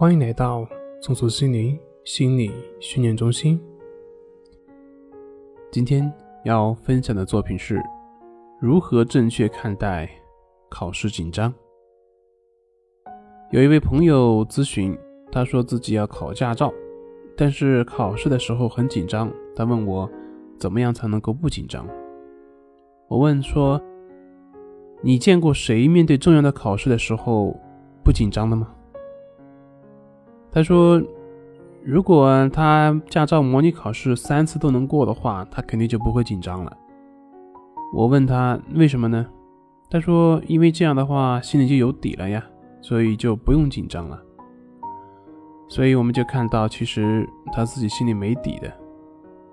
欢迎来到松鼠心灵心理训练中心。今天要分享的作品是如何正确看待考试紧张。有一位朋友咨询，他说自己要考驾照，但是考试的时候很紧张。他问我怎么样才能够不紧张？我问说：“你见过谁面对重要的考试的时候不紧张的吗？”他说：“如果他驾照模拟考试三次都能过的话，他肯定就不会紧张了。”我问他为什么呢？他说：“因为这样的话心里就有底了呀，所以就不用紧张了。”所以我们就看到，其实他自己心里没底的。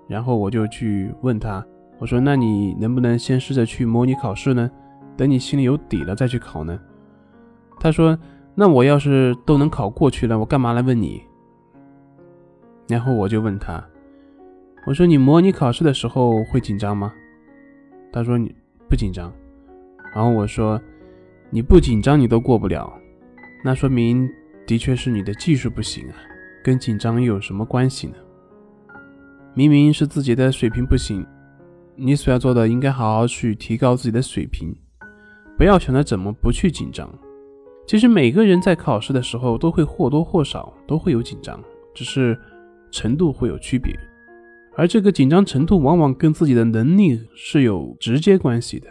然后我就去问他：“我说，那你能不能先试着去模拟考试呢？等你心里有底了再去考呢？”他说。那我要是都能考过去了，我干嘛来问你？然后我就问他，我说你模拟考试的时候会紧张吗？他说你不紧张。然后我说你不紧张你都过不了，那说明的确是你的技术不行啊，跟紧张又有什么关系呢？明明是自己的水平不行，你所要做的应该好好去提高自己的水平，不要想着怎么不去紧张。其实每个人在考试的时候都会或多或少都会有紧张，只是程度会有区别，而这个紧张程度往往跟自己的能力是有直接关系的。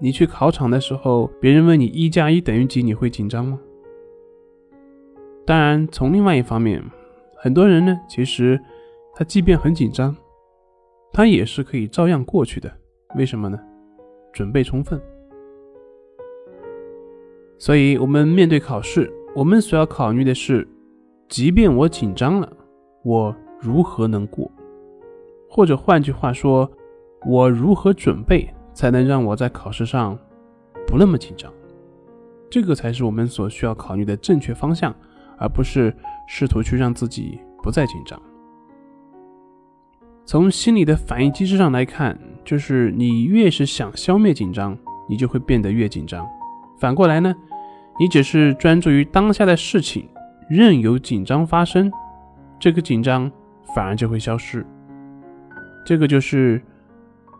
你去考场的时候，别人问你一加一等于几，你会紧张吗？当然，从另外一方面，很多人呢，其实他即便很紧张，他也是可以照样过去的。为什么呢？准备充分。所以，我们面对考试，我们所要考虑的是，即便我紧张了，我如何能过？或者换句话说，我如何准备才能让我在考试上不那么紧张？这个才是我们所需要考虑的正确方向，而不是试图去让自己不再紧张。从心理的反应机制上来看，就是你越是想消灭紧张，你就会变得越紧张。反过来呢？你只是专注于当下的事情，任由紧张发生，这个紧张反而就会消失。这个就是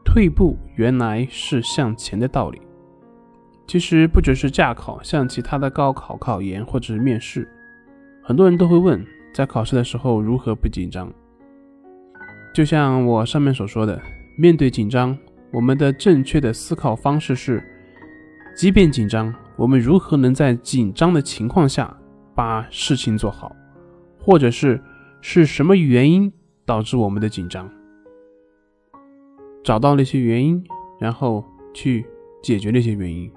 退步原来是向前的道理。其实不只是驾考，像其他的高考、考研或者是面试，很多人都会问，在考试的时候如何不紧张？就像我上面所说的，面对紧张，我们的正确的思考方式是，即便紧张。我们如何能在紧张的情况下把事情做好，或者是是什么原因导致我们的紧张？找到那些原因，然后去解决那些原因，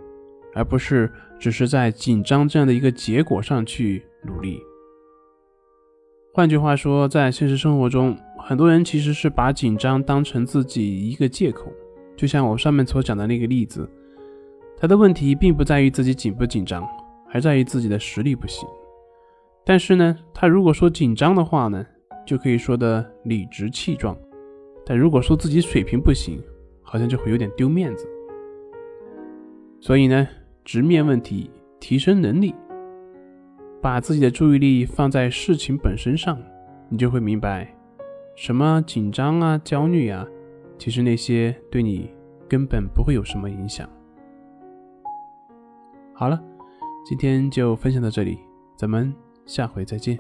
而不是只是在紧张这样的一个结果上去努力。换句话说，在现实生活中，很多人其实是把紧张当成自己一个借口，就像我上面所讲的那个例子。他的问题并不在于自己紧不紧张，还在于自己的实力不行。但是呢，他如果说紧张的话呢，就可以说的理直气壮；但如果说自己水平不行，好像就会有点丢面子。所以呢，直面问题，提升能力，把自己的注意力放在事情本身上，你就会明白，什么紧张啊、焦虑啊，其实那些对你根本不会有什么影响。好了，今天就分享到这里，咱们下回再见。